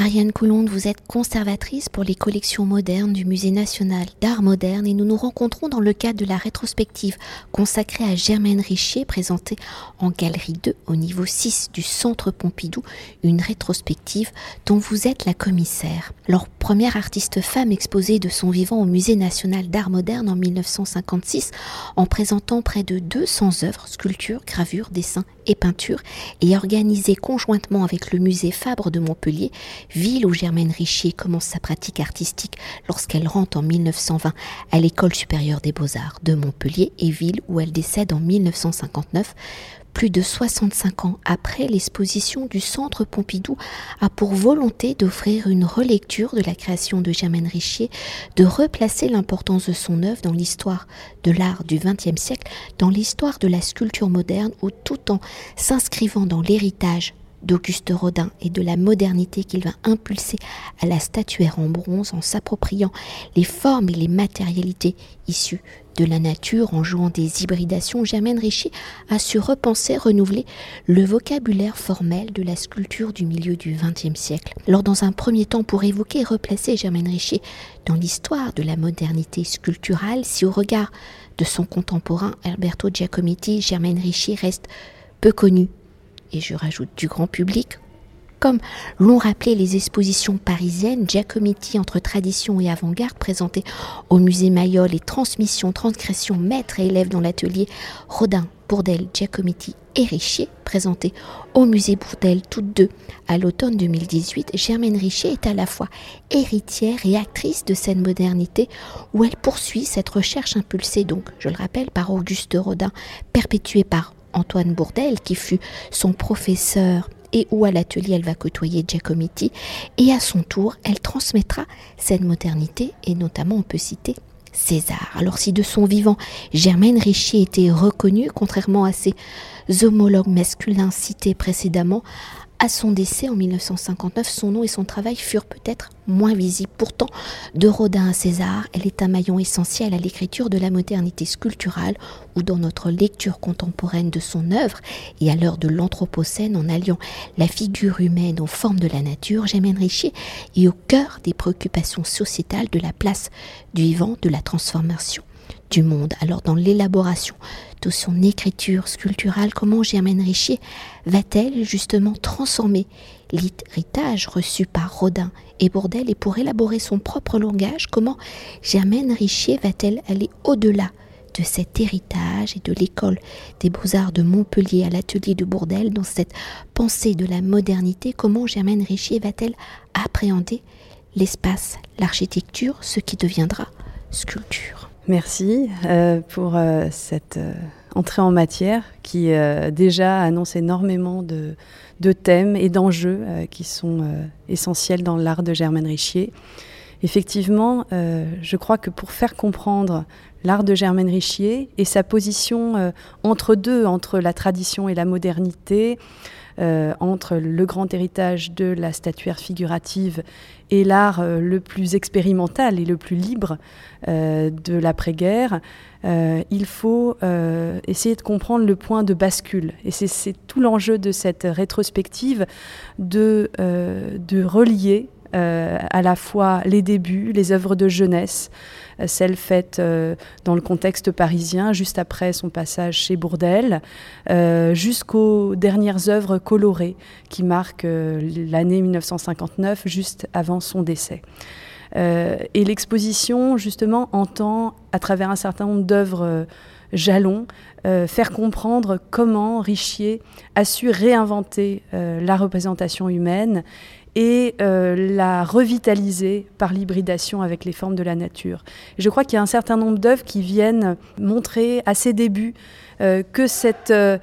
Ariane Coulonde, vous êtes conservatrice pour les collections modernes du Musée national d'art moderne et nous nous rencontrons dans le cadre de la rétrospective consacrée à Germaine Richier présentée en galerie 2 au niveau 6 du Centre Pompidou, une rétrospective dont vous êtes la commissaire. Leur première artiste femme exposée de son vivant au Musée national d'art moderne en 1956 en présentant près de 200 œuvres, sculptures, gravures, dessins et peintures et organisée conjointement avec le musée Fabre de Montpellier, ville où Germaine Richier commence sa pratique artistique lorsqu'elle rentre en 1920 à l'école supérieure des beaux-arts de Montpellier et ville où elle décède en 1959 plus de 65 ans après, l'exposition du Centre Pompidou a pour volonté d'offrir une relecture de la création de Germaine Richier, de replacer l'importance de son œuvre dans l'histoire de l'art du XXe siècle, dans l'histoire de la sculpture moderne, ou tout en s'inscrivant dans l'héritage d'Auguste Rodin et de la modernité qu'il va impulser à la statuaire en bronze en s'appropriant les formes et les matérialités issues de la nature en jouant des hybridations, Germaine Richier a su repenser, renouveler le vocabulaire formel de la sculpture du milieu du XXe siècle. Alors dans un premier temps, pour évoquer et replacer Germaine Richier dans l'histoire de la modernité sculpturale, si au regard de son contemporain Alberto Giacometti, Germaine Richier reste peu connue et je rajoute du grand public, comme l'ont rappelé les expositions parisiennes, Giacometti entre tradition et avant-garde présentées au musée Mayol et transmission, transgression, maître et élève dans l'atelier Rodin, Bourdel, Giacometti et Richier, présentés au musée Bourdel toutes deux à l'automne 2018, Germaine Richier est à la fois héritière et actrice de cette modernité où elle poursuit cette recherche impulsée donc, je le rappelle, par Auguste Rodin, perpétuée par Antoine Bourdel, qui fut son professeur et où à l'atelier elle va côtoyer Giacometti, et à son tour elle transmettra cette modernité, et notamment on peut citer César. Alors si de son vivant Germaine Richier était reconnue, contrairement à ses homologues masculins cités précédemment, à son décès en 1959, son nom et son travail furent peut-être moins visibles. Pourtant, de Rodin à César, elle est un maillon essentiel à l'écriture de la modernité sculpturale ou dans notre lecture contemporaine de son œuvre et à l'heure de l'Anthropocène en alliant la figure humaine aux formes de la nature, Germaine Richier est au cœur des préoccupations sociétales de la place du vivant, de la transformation du monde. Alors dans l'élaboration de son écriture sculpturale, comment Germaine Richier va-t-elle justement transformer l'héritage reçu par Rodin et Bourdel et pour élaborer son propre langage, comment Germaine Richier va-t-elle aller au-delà de cet héritage et de l'école des beaux-arts de Montpellier à l'atelier de Bourdel, dans cette pensée de la modernité, comment Germaine Richier va-t-elle appréhender l'espace, l'architecture, ce qui deviendra sculpture? Merci euh, pour euh, cette euh, entrée en matière qui déjà annonce énormément de, de thèmes et d'enjeux qui sont essentiels dans l'art de Germaine Richier. Effectivement, je crois que pour faire comprendre l'art de Germaine Richier et sa position entre deux, entre la tradition et la modernité, euh, entre le grand héritage de la statuaire figurative et l'art euh, le plus expérimental et le plus libre euh, de l'après-guerre, il faut essayer de comprendre le point de bascule. Et c'est tout l'enjeu de cette rétrospective de, de relier à la fois les débuts, les œuvres de jeunesse, celle faite euh, dans le contexte parisien, juste après son passage chez Bourdelle, euh, jusqu'aux dernières œuvres colorées qui marquent euh, l'année 1959, juste avant son décès. et l'exposition, justement, entend, à travers un certain nombre d'œuvres jalons, faire comprendre comment Richier a su réinventer la représentation humaine et euh, la revitaliser par l'hybridation avec les formes de la nature. je crois qu'il y a un certain nombre d'œuvres qui viennent montrer à ses débuts euh, que euh,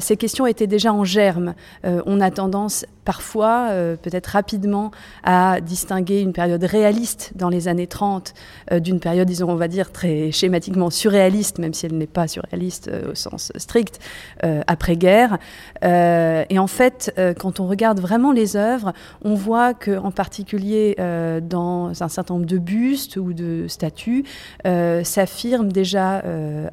ces questions étaient déjà en germe. On a tendance parfois, euh, peut-être rapidement, à distinguer une période réaliste dans les années 30 d'une période, disons, on va dire, très schématiquement surréaliste, même si elle n'est pas surréaliste au sens strict, après-guerre. et en fait, quand on regarde vraiment les œuvres, on voit qu'en particulier dans un certain nombre de bustes ou de statues, s'affirment déjà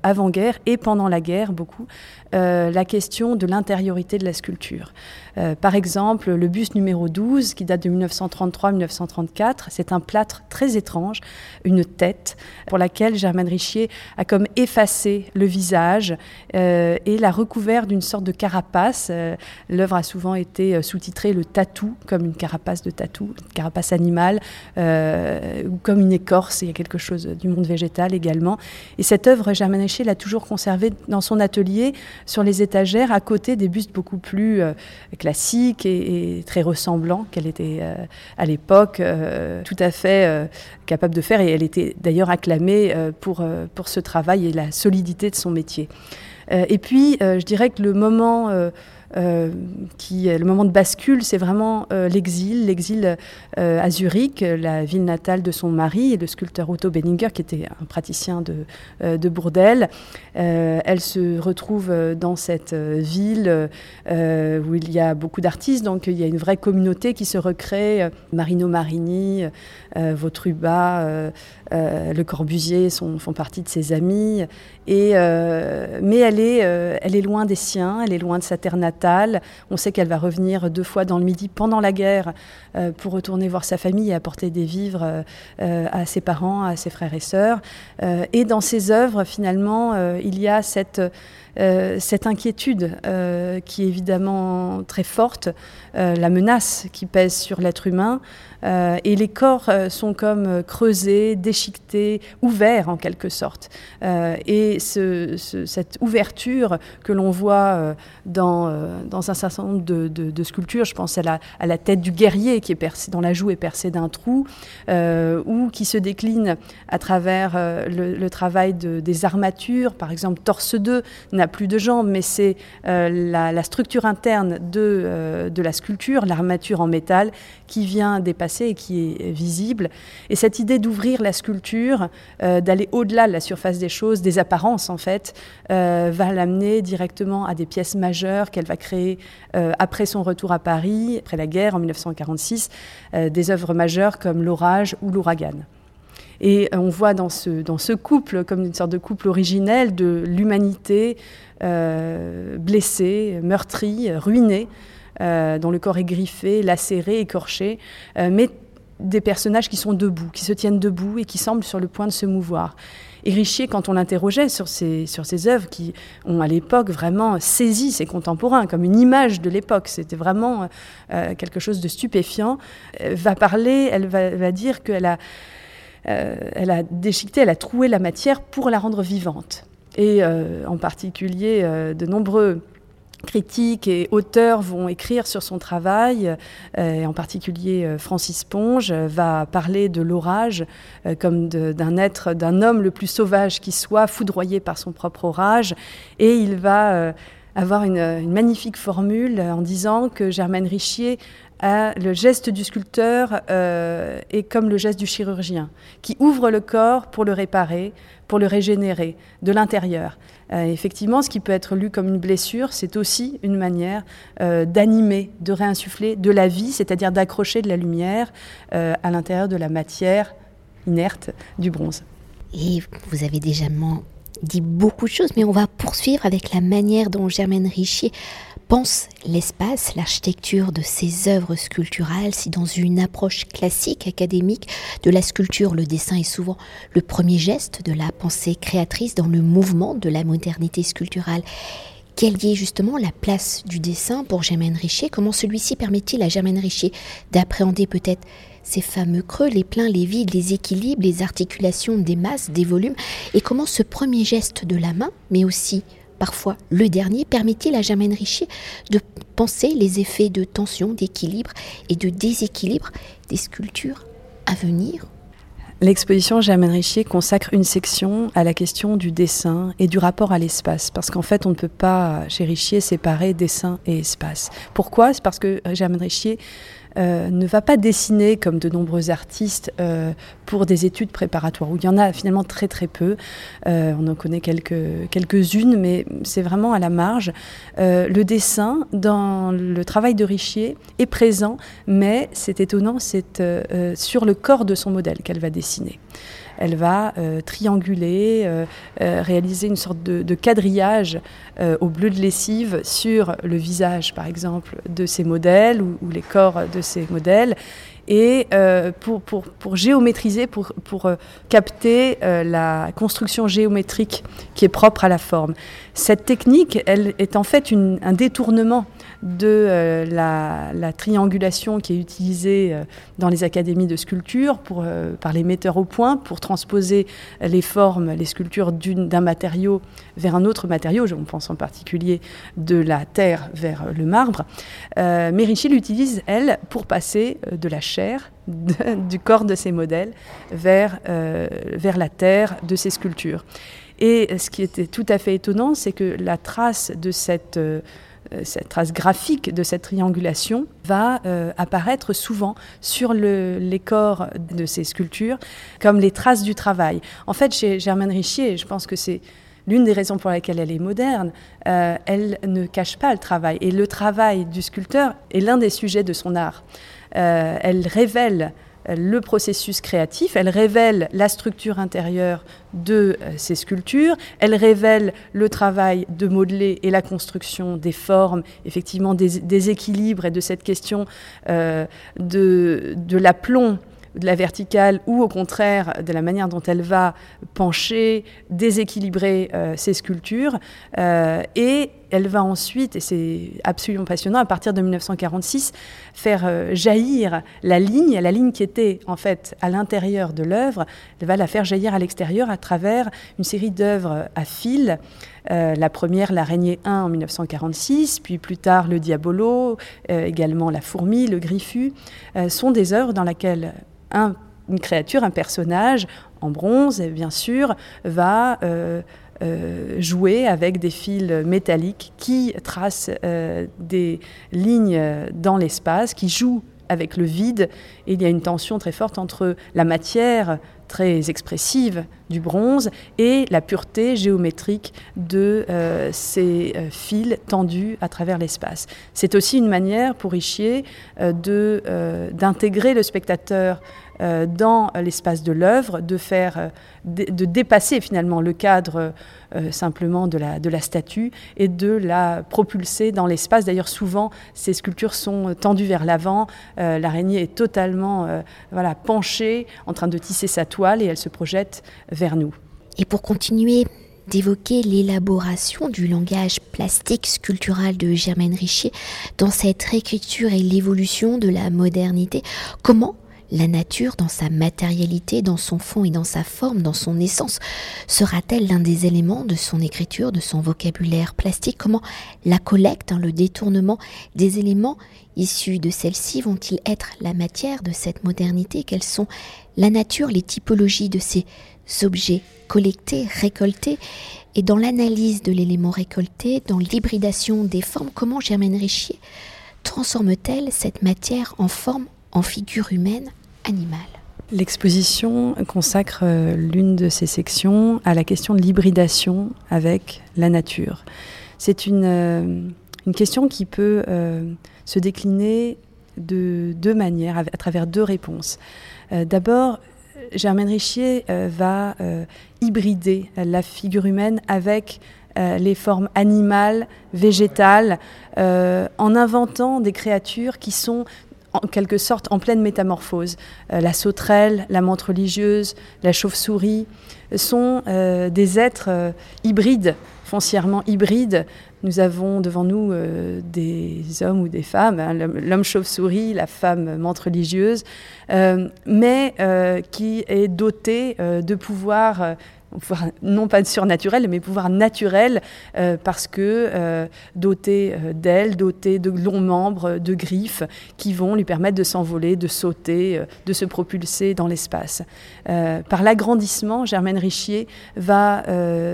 avant-guerre et pendant la guerre beaucoup la question de l'intériorité de la sculpture. par exemple, le buste numéro 12, qui date de 1933-1934, c'est un plâtre très étrange, une tête, pour laquelle Germaine Richier a comme effacé le visage et l'a recouvert d'une sorte de carapace. L'œuvre a souvent été sous-titrée le tatou, comme une carapace de tatou, une carapace animale, ou comme une écorce, il y a quelque chose du monde végétal également. Et cette œuvre, Germaine Richier l'a toujours conservée dans son atelier, sur les étagères, à côté des bustes beaucoup plus euh, classiques et, très ressemblants qu'elle était euh, à l'époque, euh, tout à fait capable de faire. Et elle était d'ailleurs acclamée pour, pour ce travail et la solidité de son métier. et puis, je dirais que le moment euh, qui le moment de bascule, c'est vraiment euh, l'exil, l'exil euh, à Zurich, la ville natale de son mari et le sculpteur Otto Benninger, qui était un praticien de, de Bourdelle. elle se retrouve dans cette ville où il y a beaucoup d'artistes, donc il y a une vraie communauté qui se recrée. Marino Marini, Vautruba, Le Corbusier sont, font partie de ses amis. Et, mais elle est, elle est loin des siens, elle est loin de sa terre natale on sait qu'elle va revenir deux fois dans le Midi pendant la guerre euh, pour retourner voir sa famille et apporter des vivres euh, euh, à ses parents, à ses frères et sœurs. et dans ses œuvres, finalement, il y a cette, cette inquiétude qui est évidemment très forte, la menace qui pèse sur l'être humain. Euh, et les corps euh, sont comme euh, creusés, déchiquetés, ouverts en quelque sorte. et cette ouverture que l'on voit dans, un certain nombre de, sculptures, je pense à la, tête du guerrier qui est percée, dans la joue est percée d'un trou, ou qui se décline à travers le, travail des armatures. Par exemple, Torse 2 plus de jambes, mais c'est la, structure interne de, de la sculpture, l'armature en métal, qui vient dépasser et qui est visible. Et cette idée d'ouvrir la sculpture, euh, d'aller au-delà de la surface des choses, des apparences en fait, euh, va l'amener directement à des pièces majeures qu'elle va créer euh, après son retour à Paris, après la guerre en 1946, des œuvres majeures comme L'orage ou L'ouragan. Et on voit dans ce, dans ce couple, comme une sorte de couple originel, de l'humanité blessée, meurtrie, ruinée, euh, dont le corps est griffé, lacéré, écorché, euh, mais des personnages qui sont debout, qui se tiennent debout et qui semblent sur le point de se mouvoir. Et Richier, quand on l'interrogeait sur ces, sur ces œuvres qui ont à l'époque vraiment saisi ses contemporains comme une image de l'époque, c'était vraiment euh, quelque chose de stupéfiant, va parler, elle va, dire qu'elle a, elle a déchiqueté, elle a troué la matière pour la rendre vivante. Et en particulier, de nombreux critiques et auteurs vont écrire sur son travail, euh, et en particulier euh, Francis Ponge va parler de l'orage euh, comme d'un être, d'un homme le plus sauvage qui soit, foudroyé par son propre orage, et il va avoir une, une, magnifique formule en disant que Germaine Richier le geste du sculpteur est comme le geste du chirurgien, qui ouvre le corps pour le réparer, pour le régénérer de l'intérieur. Euh, effectivement, ce qui peut être lu comme une blessure, c'est aussi une manière euh, d'animer, de réinsuffler de la vie, c'est-à-dire d'accrocher de la lumière euh, à l'intérieur de la matière inerte du bronze. Et vous avez déjà dit beaucoup de choses, mais on va poursuivre avec la manière dont Germaine Richier pense l'espace, l'architecture de ses œuvres sculpturales, si dans une approche classique académique de la sculpture, le dessin est souvent le premier geste de la pensée créatrice dans le mouvement de la modernité sculpturale. Quelle est justement la place du dessin pour Germaine Richer Comment celui-ci permet-il à Germaine Richer d'appréhender peut-être ces fameux creux, les pleins, les vides, les équilibres, les articulations des masses, des volumes? Et comment ce premier geste de la main, mais aussi parfois le dernier, permet-il à Germaine Richer de penser les effets de tension, d'équilibre et de déséquilibre des sculptures à venir L'exposition Germaine Richier consacre une section à la question du dessin et du rapport à l'espace, parce qu'en fait, on ne peut pas, chez Richier, séparer dessin et espace. Pourquoi? C'est parce que Germaine Richier euh, ne va pas dessiner comme de nombreux artistes euh, pour des études préparatoires, où il y en a finalement très très peu. Euh, on en connaît quelques, quelques-unes, mais c'est vraiment à la marge. le dessin, dans le travail de Richier, est présent, mais c'est étonnant, c'est sur le corps de son modèle qu'elle va dessiner. Elle va trianguler, réaliser une sorte de, quadrillage au bleu de lessive sur le visage, par exemple, de ces modèles ou, les corps de ces modèles et euh, pour, géométriser, pour, euh, capter euh, la construction géométrique qui est propre à la forme. Cette technique, elle est en fait un détournement de la, la, triangulation qui est utilisée dans les académies de sculpture pour, par les metteurs au point pour transposer les formes, les sculptures d'un matériau vers un autre matériau. On pense en particulier de la terre vers le marbre. mais Ricci l'utilise, elle, pour passer de la chair du corps de ces modèles vers, euh, vers la terre de ces sculptures. Et ce qui était tout à fait étonnant, c'est que la trace de cette, euh, cette trace graphique de cette triangulation va euh, apparaître souvent sur le, les corps de ces sculptures comme les traces du travail. En fait, chez Germaine Richier, je pense que c'est l'une des raisons pour lesquelles elle est moderne, elle ne cache pas le travail. Et le travail du sculpteur est l'un des sujets de son art. Euh, elle révèle le processus créatif, elle révèle la structure intérieure de euh, ces sculptures, elle révèle le travail de modeler et la construction des formes, effectivement des, équilibres et de cette question euh, de, de l'aplomb de la verticale ou au contraire de la manière dont elle va pencher, déséquilibrer euh, ses sculptures. Euh, elle va ensuite, et c'est absolument passionnant, à partir de 1946, faire euh, jaillir la ligne, la ligne qui était en fait à l'intérieur de l'œuvre, elle va la faire jaillir à l'extérieur à travers une série d'œuvres à fil. la première, l'araignée 1 en 1946, puis plus tard le diabolo, également la fourmi, le griffu, sont des œuvres dans lesquelles une créature, un personnage en bronze, bien sûr, va euh, euh, jouer avec des fils métalliques qui tracent euh, des lignes dans l'espace, qui jouent avec le vide. Et il y a une tension très forte entre la matière très expressive du bronze et la pureté géométrique de ces fils tendus à travers l'espace. C'est aussi une manière pour Richier d'intégrer le spectateur euh, dans l'espace de l'œuvre, de faire, euh, de, dépasser finalement le cadre euh, simplement de la, de la statue et de la propulser dans l'espace. D'ailleurs, souvent, ces sculptures sont tendues vers l'avant. L'araignée est totalement voilà, penchée, en train de tisser sa toile et elle se projette vers nous. Et pour continuer d'évoquer l'élaboration du langage plastique sculptural de Germaine Richier dans cette réécriture et l'évolution de la modernité. Comment la nature, dans sa matérialité, dans son fond et dans sa forme, dans son essence, sera-t-elle l'un des éléments de son écriture, de son vocabulaire plastique? Comment la collecte, hein, le détournement des éléments issus de celle-ci vont-ils être la matière de cette modernité? Quelles sont la nature, les typologies de ces objets collectés, récoltés? Et dans l'analyse de l'élément récolté, dans l'hybridation des formes, comment Germaine Richier transforme-t-elle cette matière en forme, en figure humaine animal. L'exposition consacre euh, l'une de ses sections à la question de l'hybridation avec la nature. C'est une, euh, une, question qui peut euh, se décliner de deux manières, à, travers deux réponses. D'abord, Germaine Richier va hybrider la figure humaine avec les formes animales, végétales, en inventant des créatures qui sont en quelque sorte en pleine métamorphose. Euh, la sauterelle, la menthe religieuse, la chauve-souris sont euh, des êtres euh, hybrides, foncièrement hybrides. Nous avons devant nous des hommes ou des femmes, hein, l'homme chauve-souris, la femme menthe religieuse, mais qui est doté de pouvoirs non pas surnaturel, mais pouvoir naturel, euh, parce que euh, doté euh, d'ailes, doté de longs membres, de griffes, qui vont lui permettre de s'envoler, de sauter, de se propulser dans l'espace. par l'agrandissement, Germaine Richier va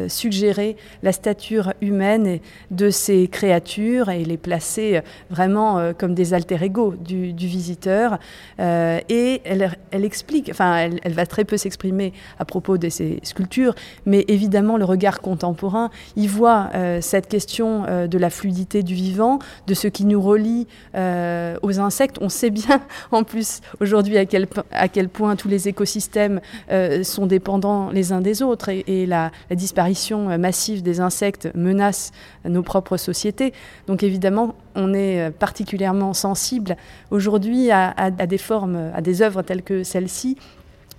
suggérer la stature humaine de ces créatures et les placer vraiment comme des alter ego du, visiteur. et elle, explique, enfin, elle va très peu s'exprimer à propos de ces sculptures, mais évidemment le regard contemporain, il voit cette question de la fluidité du vivant, de ce qui nous relie aux insectes. On sait bien en plus aujourd'hui à quel, à quel point tous les écosystèmes sont dépendants les uns des autres et, la, disparition massive des insectes menace nos propres sociétés. Donc évidemment, on est particulièrement sensible aujourd'hui à, des formes, à des œuvres telles que celle-ci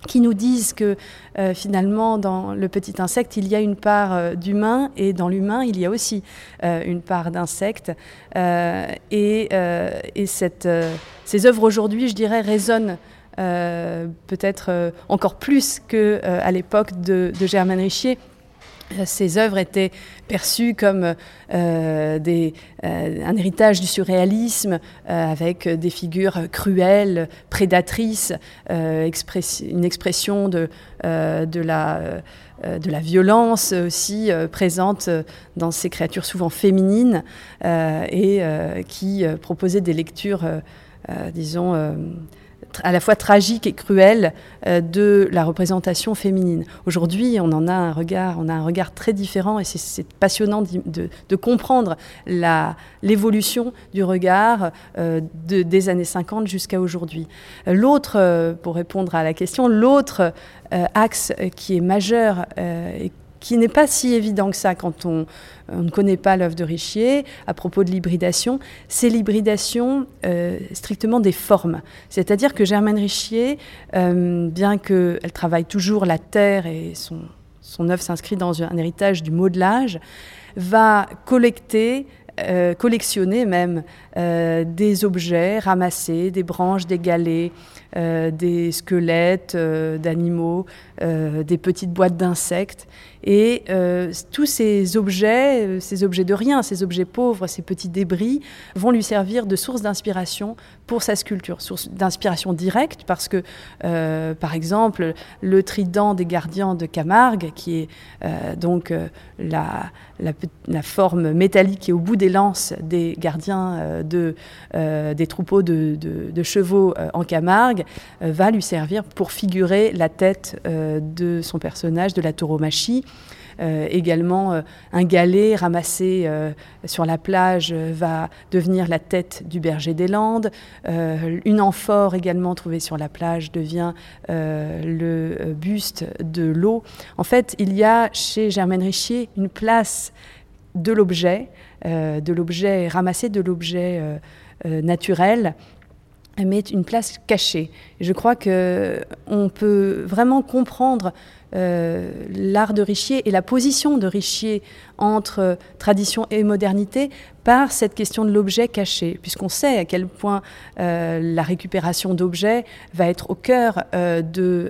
qui nous disent que euh, finalement dans le petit insecte il y a une part euh, d'humain et dans l'humain il y a aussi euh, une part d'insecte. Et, cette, ces œuvres aujourd'hui je dirais résonnent peut-être encore plus qu'à l'époque de, de Germaine Richier ces œuvres étaient perçues comme euh, euh, un héritage du surréalisme, euh, avec des figures cruelles, prédatrices, une expression de, la, de la violence aussi présente dans ces créatures souvent féminines et qui proposaient des lectures, disons, à la fois tragique et cruelle euh, de la représentation féminine. Aujourd'hui, on en a un regard, on a un regard très différent et c'est passionnant de, comprendre l'évolution du regard euh, des années 50 jusqu'à aujourd'hui. L'autre, euh, pour répondre à la question, l'autre axe qui est majeur et qui n'est pas si évident que ça quand on, ne connaît pas l'œuvre de Richier à propos de l'hybridation, c'est l'hybridation euh, strictement des formes. C'est-à-dire que Germaine Richier, euh, bien qu'elle travaille toujours la terre et son, œuvre s'inscrit dans un héritage du modelage, va collecter euh, collectionner même des objets ramassés, des branches, des galets, des squelettes d'animaux, des petites boîtes d'insectes. Et euh, tous ces objets, euh, ces objets de rien, ces objets pauvres, ces petits débris, vont lui servir de source d'inspiration pour sa sculpture, source d'inspiration directe, parce que, euh, par exemple, le trident des gardiens de Camargue, qui est donc la, forme métallique qui est au bout des lances des gardiens de, des troupeaux de, de chevaux en Camargue, va lui servir pour figurer la tête de son personnage, de la tauromachie. Euh, également, euh, un galet ramassé euh, sur la plage va devenir la tête du berger des Landes. une amphore également trouvée sur la plage devient le buste de l'eau. En fait, il y a chez Germaine Richier une place de l'objet, de l'objet ramassé, de l'objet naturel mais une place cachée. je crois qu'on peut vraiment comprendre l'art de Richier et la position de Richier entre tradition et modernité par cette question de l'objet caché, puisqu'on sait à quel point euh, la récupération d'objets va être au cœur euh, de,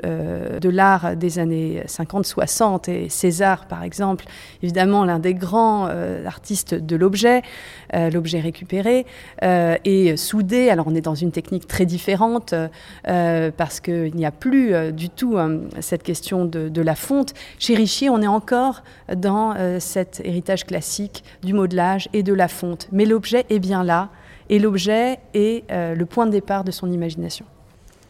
de l'art des années 50-60. Et César, par exemple, évidemment l'un des grands artistes de l'objet, l'objet récupéré, et soudé. Alors on est dans une technique très différente, parce qu'il n'y a plus du tout cette question de, la fonte. Chez Richier, on est encore dans euh, héritage classique du modelage et de la fonte. Mais l'objet est bien là, et l'objet est euh, le point de départ de son imagination.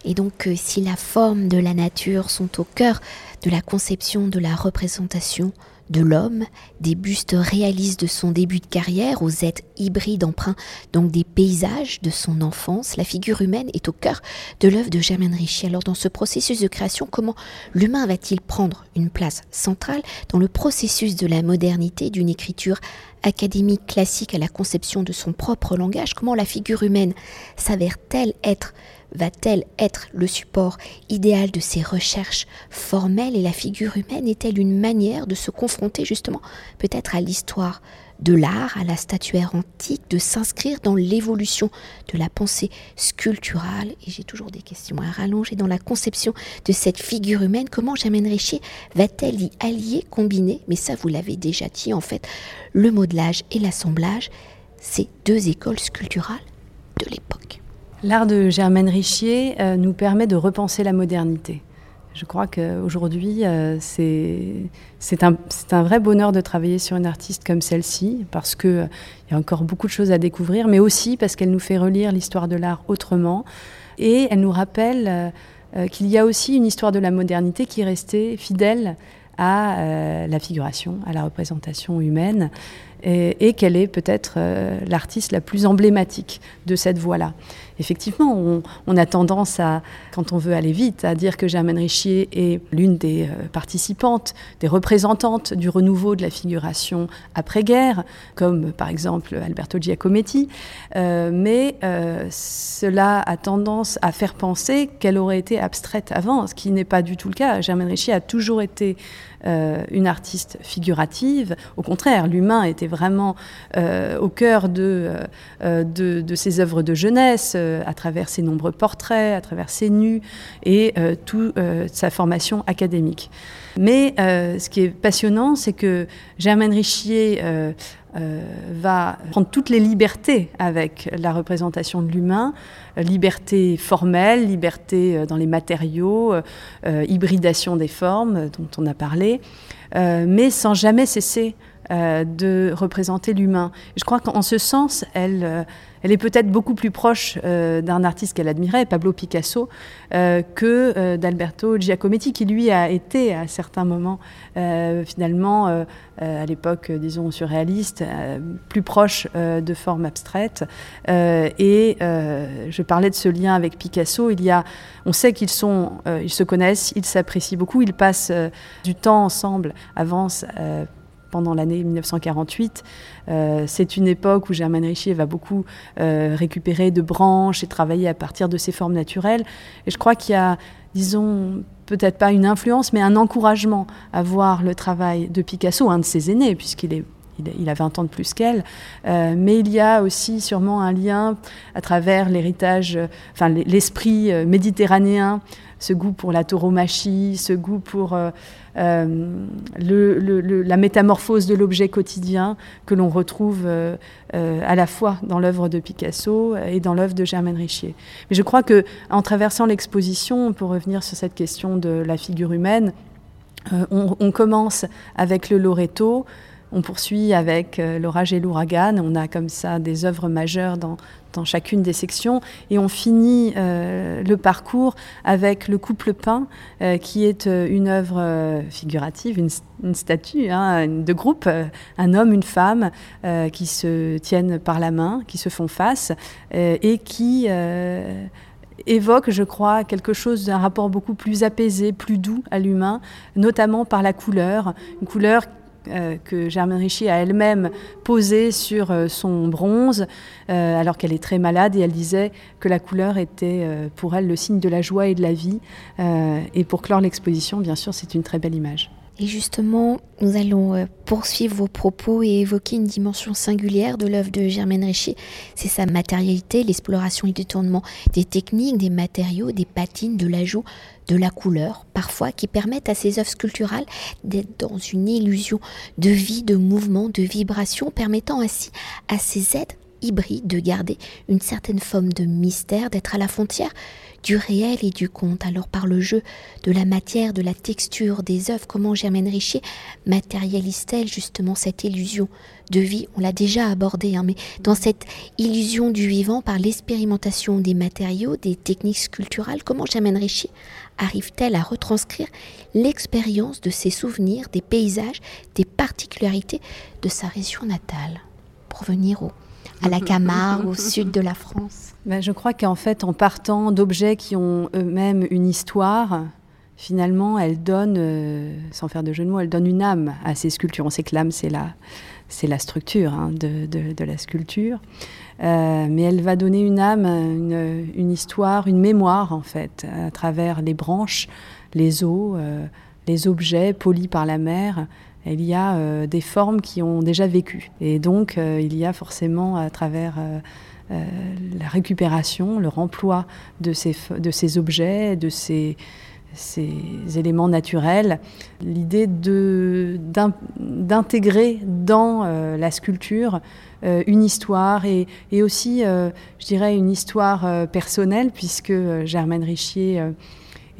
Et donc, euh, si la forme de la nature sont au cœur de la conception de la représentation de l'homme, des bustes réalistes de son début de carrière aux êtres hybrides emprunts donc des paysages de son enfance, la figure humaine est au cœur de l'œuvre de Germaine Richier. Alors dans ce processus de création, comment l'humain va-t-il prendre une place centrale dans le processus de la modernité d'une écriture académique classique à la conception de son propre langage? Comment la figure humaine s'avère-t-elle être va-t-elle être le support idéal de ces recherches formelles et la figure humaine est-elle une manière de se confronter justement peut-être à l'histoire de l'art, à la statuaire antique, de s'inscrire dans l'évolution de la pensée sculpturale? Et j'ai toujours des questions à rallonger dans la conception de cette figure humaine. Comment Germaine Richier va-t-elle y allier, combiner? Mais ça, vous l'avez déjà dit, en fait, le modelage et l'assemblage, ces deux écoles sculpturales de l'époque. L'art de Germaine Richier euh, nous permet de repenser la modernité. Je crois qu'aujourd'hui, euh, c'est un, un, vrai bonheur de travailler sur une artiste comme celle-ci, parce qu'il euh, y a encore beaucoup de choses à découvrir, mais aussi parce qu'elle nous fait relire l'histoire de l'art autrement. Et elle nous rappelle qu'il y a aussi une histoire de la modernité qui est restée fidèle à la figuration, à la représentation humaine et, qu'elle est peut-être euh, l'artiste la plus emblématique de cette voie-là. Effectivement, on, a tendance à, quand on veut aller vite, à dire que Germaine Richier est l'une des euh, participantes, des représentantes du renouveau de la figuration après-guerre, comme par exemple Alberto Giacometti, euh, mais cela a tendance à faire penser qu'elle aurait été abstraite avant, ce qui n'est pas du tout le cas. Germaine Richier a toujours été une artiste figurative. Au contraire, l'humain était vraiment euh, au cœur de, euh, de, ses œuvres de jeunesse, euh, à travers ses nombreux portraits, à travers ses nus et toute sa formation académique. Mais ce qui est passionnant, c'est que Germaine Richier va prendre toutes les libertés avec la représentation de l'humain, liberté formelle, liberté dans les matériaux, hybridation des formes dont on a parlé, mais sans jamais cesser euh, de représenter l'humain. Je crois qu'en ce sens, elle, euh, elle est peut-être beaucoup plus proche euh, d'un artiste qu'elle admirait, Pablo Picasso, que d'Alberto Giacometti, qui lui a été à certains moments, finalement, à l'époque, disons, surréaliste, plus proche de formes abstraites. et je parlais de ce lien avec Picasso. On sait qu'ils sont, ils se connaissent, ils s'apprécient beaucoup, ils passent du temps ensemble, avancent pendant l'année 1948. Euh, c'est une époque où Germaine Richier va beaucoup euh, récupérer de branches et travailler à partir de ses formes naturelles. Et je crois qu'il y a, disons, peut-être pas une influence, mais un encouragement à voir le travail de Picasso, un de ses aînés, puisqu'il est il a 20 ans de plus qu'elle, euh, mais il y a aussi sûrement un lien à travers l'héritage, enfin l'esprit méditerranéen ce goût pour la tauromachie, ce goût pour euh, euh, la métamorphose de l'objet quotidien que l'on retrouve euh, à la fois dans l'œuvre de Picasso et dans l'œuvre de Germaine Richier. Mais je crois que en traversant l'exposition, pour revenir sur cette question de la figure humaine, on, on, commence avec le Loreto, on poursuit avec euh, l'orage et l'ouragan. On a comme ça des œuvres majeures dans, chacune des sections. Et on finit euh, le parcours avec le couple peint, euh, qui est une œuvre figurative, une, statue hein, de groupe, un homme, une femme, qui se tiennent par la main, qui se font face, et qui évoque, je crois, quelque chose d'un rapport beaucoup plus apaisé, plus doux à l'humain, notamment par la couleur, une couleur euh, que Germaine Richier a elle-même posé sur euh, son bronze, euh, alors qu'elle est très malade, et elle disait que la couleur était pour elle le signe de la joie et de la vie. et pour clore l'exposition, bien sûr, c'est une très belle image. Et justement, nous allons euh, poursuivre vos propos et évoquer une dimension singulière de l'œuvre de Germaine Richier. C'est sa matérialité, l'exploration et le détournement des techniques, des matériaux, des patines, de l'ajout de la couleur, parfois, qui permettent à ces œuvres sculpturales d'être dans une illusion de vie, de mouvement, de vibration, permettant ainsi à ces êtres hybrides de garder une certaine forme de mystère, d'être à la frontière du réel et du conte. Alors par le jeu de la matière, de la texture des œuvres, comment Germaine Richier matérialise-t-elle justement cette illusion de vie? On l'a déjà abordé, hein, mais dans cette illusion du vivant, par l'expérimentation des matériaux, des techniques sculpturales, comment Germaine Richier arrive-t-elle à retranscrire l'expérience de ses souvenirs, des paysages, des particularités de sa région natale? Pour venir au à la Camargue, au sud de la France ben, Je crois qu'en fait, en partant d'objets qui ont eux-mêmes une histoire, finalement, elle donne, euh, sans faire de jeu de mots, elle donne une âme à ces sculptures. On sait que l'âme, c'est la, c'est la structure hein, de, de, la sculpture. Euh, mais elle va donner une âme, une, une, histoire, une mémoire, en fait, à travers les branches, les os, euh, les objets polis par la mer, il y a euh, des formes qui ont déjà vécu. Et donc, euh, il y a forcément, à travers euh, la récupération, le remploi de ces, objets, de ces, éléments naturels, l'idée d'intégrer dans la sculpture une histoire et aussi, je dirais, une histoire personnelle, puisque Germaine Richier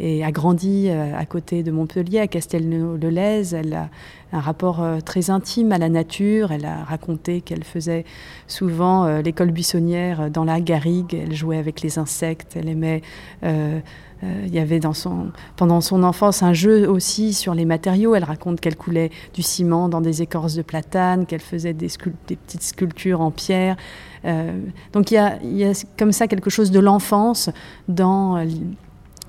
et a grandi à côté de Montpellier, à Castelnau-le-Lez. Elle a un rapport très intime à la nature. Elle a raconté qu'elle faisait souvent l'école buissonnière dans la garrigue. Elle jouait avec les insectes. Elle aimait euh, il y avait pendant son enfance un jeu aussi sur les matériaux. Elle raconte qu'elle coulait du ciment dans des écorces de platane, qu'elle faisait des, petites sculptures en pierre. Euh, donc il y, a, comme ça quelque chose de l'enfance dans,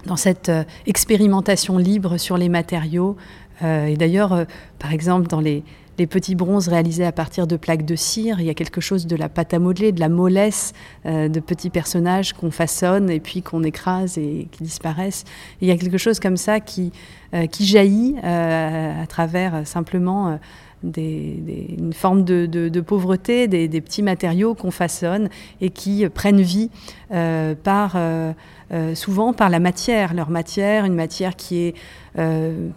dans cette euh, expérimentation libre sur les matériaux. et d'ailleurs, par exemple, dans les, petits bronzes réalisés à partir de plaques de cire. Il y a quelque chose de la pâte à modeler, de la mollesse euh, de petits personnages qu'on façonne et puis qu'on écrase et qui disparaissent. il y a quelque chose comme ça qui, euh, jaillit euh, à travers simplement une forme de, pauvreté, des, petits matériaux qu'on façonne et qui prennent vie par, souvent par la matière, leur matière, une matière qui est euh,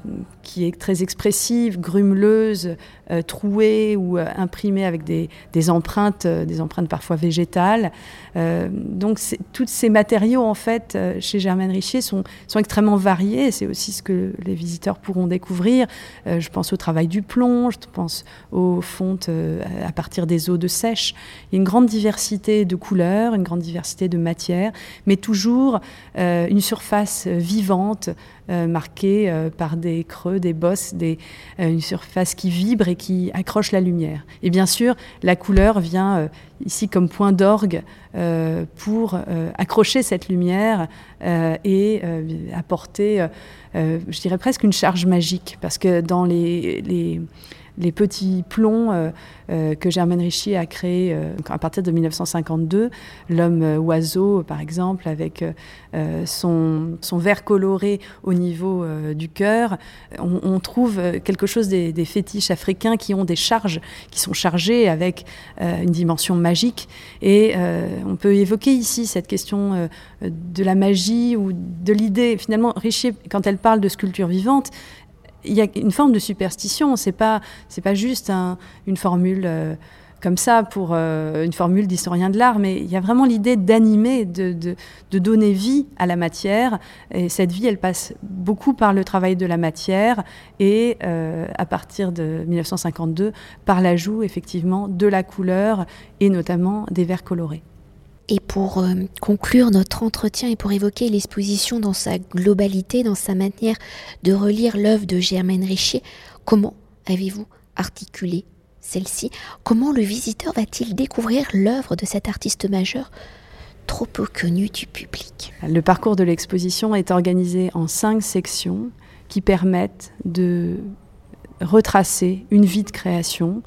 qui est très expressive, grumeleuse, euh, trouée ou euh, imprimée avec des, empreintes, des empreintes parfois végétales. donc tous ces matériaux, en fait, chez Germaine Richier sont, sont extrêmement variés. C'est aussi ce que les visiteurs pourront découvrir. je pense au travail du plomb, je pense aux fontes à partir des eaux de sèche. Il y a une grande diversité de couleurs, une grande diversité de matières, mais toujours une surface vivante, euh, marquée euh, par des creux, des bosses, des, euh, une surface qui vibre et qui accroche la lumière. Et bien sûr, la couleur vient ici comme point d'orgue pour accrocher cette lumière et apporter, je dirais presque une charge magique, parce que dans les les petits plombs euh, euh, que Germaine Richier a créés euh, à partir de 1952. L'homme oiseau, par exemple, avec son, son verre coloré au niveau du cœur. On, trouve quelque chose des, des, fétiches africains qui ont des charges, qui sont chargées avec une dimension magique. Et on peut évoquer ici cette question de la magie ou de l'idée. Finalement, Richier, quand elle parle de sculpture vivante, il y a une forme de superstition. C'est pas c'est pas juste une formule euh, comme ça pour euh, une formule d'historien de l'art, mais il y a vraiment l'idée d'animer, de, de, donner vie à la matière. Et cette vie, elle passe beaucoup par le travail de la matière et euh, à partir de 1952 par l'ajout effectivement de la couleur et notamment des verres colorés. Et pour euh, conclure notre entretien et pour évoquer l'exposition dans sa globalité, dans sa manière de relire l'œuvre de Germaine Richier, comment avez-vous articulé celle-ci? Comment le visiteur va-t-il découvrir l'œuvre de cet artiste majeur trop peu connu du public? Le parcours de l'exposition est organisé en cinq sections qui permettent de retracer une vie de création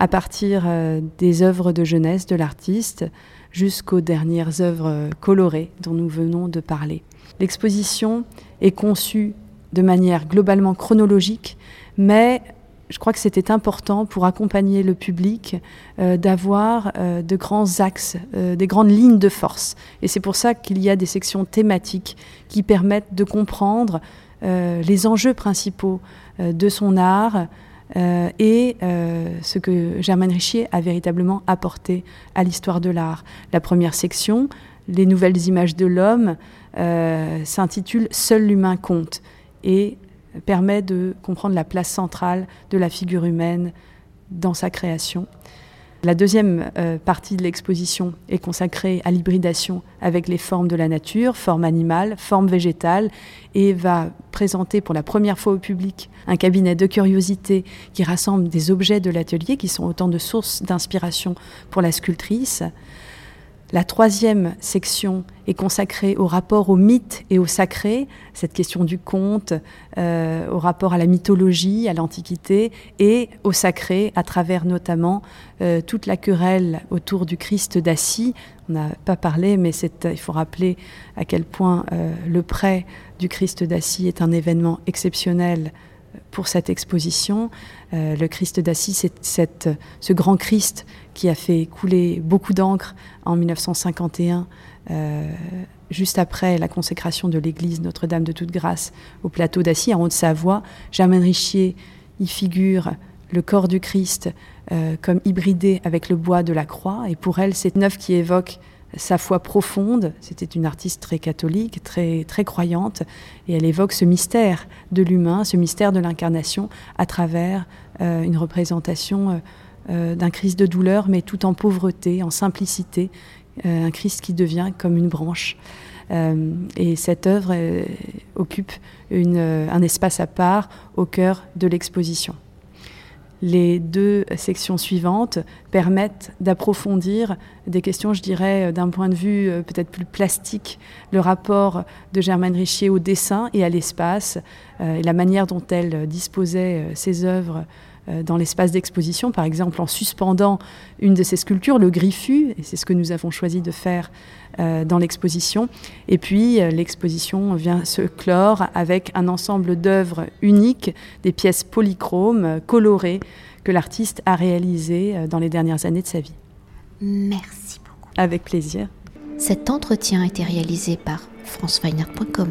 à partir euh, des œuvres de jeunesse de l'artiste, jusqu'aux dernières œuvres colorées dont nous venons de parler. L'exposition est conçue de manière globalement chronologique, mais je crois que c'était important pour accompagner le public euh, d'avoir euh, de grands axes, des grandes lignes de force. Et c'est pour ça qu'il y a des sections thématiques qui permettent de comprendre les enjeux principaux de son art, euh, et euh, ce que Germaine Richier a véritablement apporté à l'histoire de l'art. La première section, Les nouvelles images de l'homme, euh, s'intitule Seul l'humain compte et permet de comprendre la place centrale de la figure humaine dans sa création. La deuxième euh, partie de l'exposition est consacrée à l'hybridation avec les formes de la nature, formes animales, formes végétales, et va présenter pour la première fois au public un cabinet de curiosité qui rassemble des objets de l'atelier qui sont autant de sources d'inspiration pour la sculptrice. La troisième section est consacrée au rapport au mythe et au sacré, cette question du conte, euh, au rapport à la mythologie, à l'Antiquité, et au sacré, à travers notamment euh, toute la querelle autour du Christ d'Assis. On n'a pas parlé, mais il faut rappeler à quel point euh, le prêt du Christ d'Assis est un événement exceptionnel pour cette exposition. le Christ d'Assis, c'est ce grand Christ qui a fait couler beaucoup d'encre en 1951, euh, juste après la consécration de l'église Notre-Dame de Toute Grâce au plateau d'Assis, en Haute-Savoie. Germaine Richier y figure le corps du Christ euh, comme hybridé avec le bois de la croix. Et pour elle, c'est œuvre qui évoque sa foi profonde. C'était une artiste très catholique, très, très croyante, et elle évoque ce mystère de l'humain, ce mystère de l'incarnation à travers euh, une représentation euh, euh, d'un Christ de douleur, mais tout en pauvreté, en simplicité, un Christ qui devient comme une branche. et cette œuvre occupe un espace à part au cœur de l'exposition. Les deux sections suivantes permettent d'approfondir des questions, je dirais, euh, d'un point de vue euh, peut-être plus plastique, le rapport de Germaine Richier au dessin et à l'espace, euh, et la manière dont elle disposait ses œuvres dans l'espace d'exposition, par exemple en suspendant une de ses sculptures, le griffu, et c'est ce que nous avons choisi de faire dans l'exposition. Et puis l'exposition vient se clore avec un ensemble d'œuvres uniques, des pièces polychromes, colorées, que l'artiste a réalisées dans les dernières années de sa vie. Merci beaucoup. Avec plaisir. Cet entretien a été réalisé par franceweiner.com.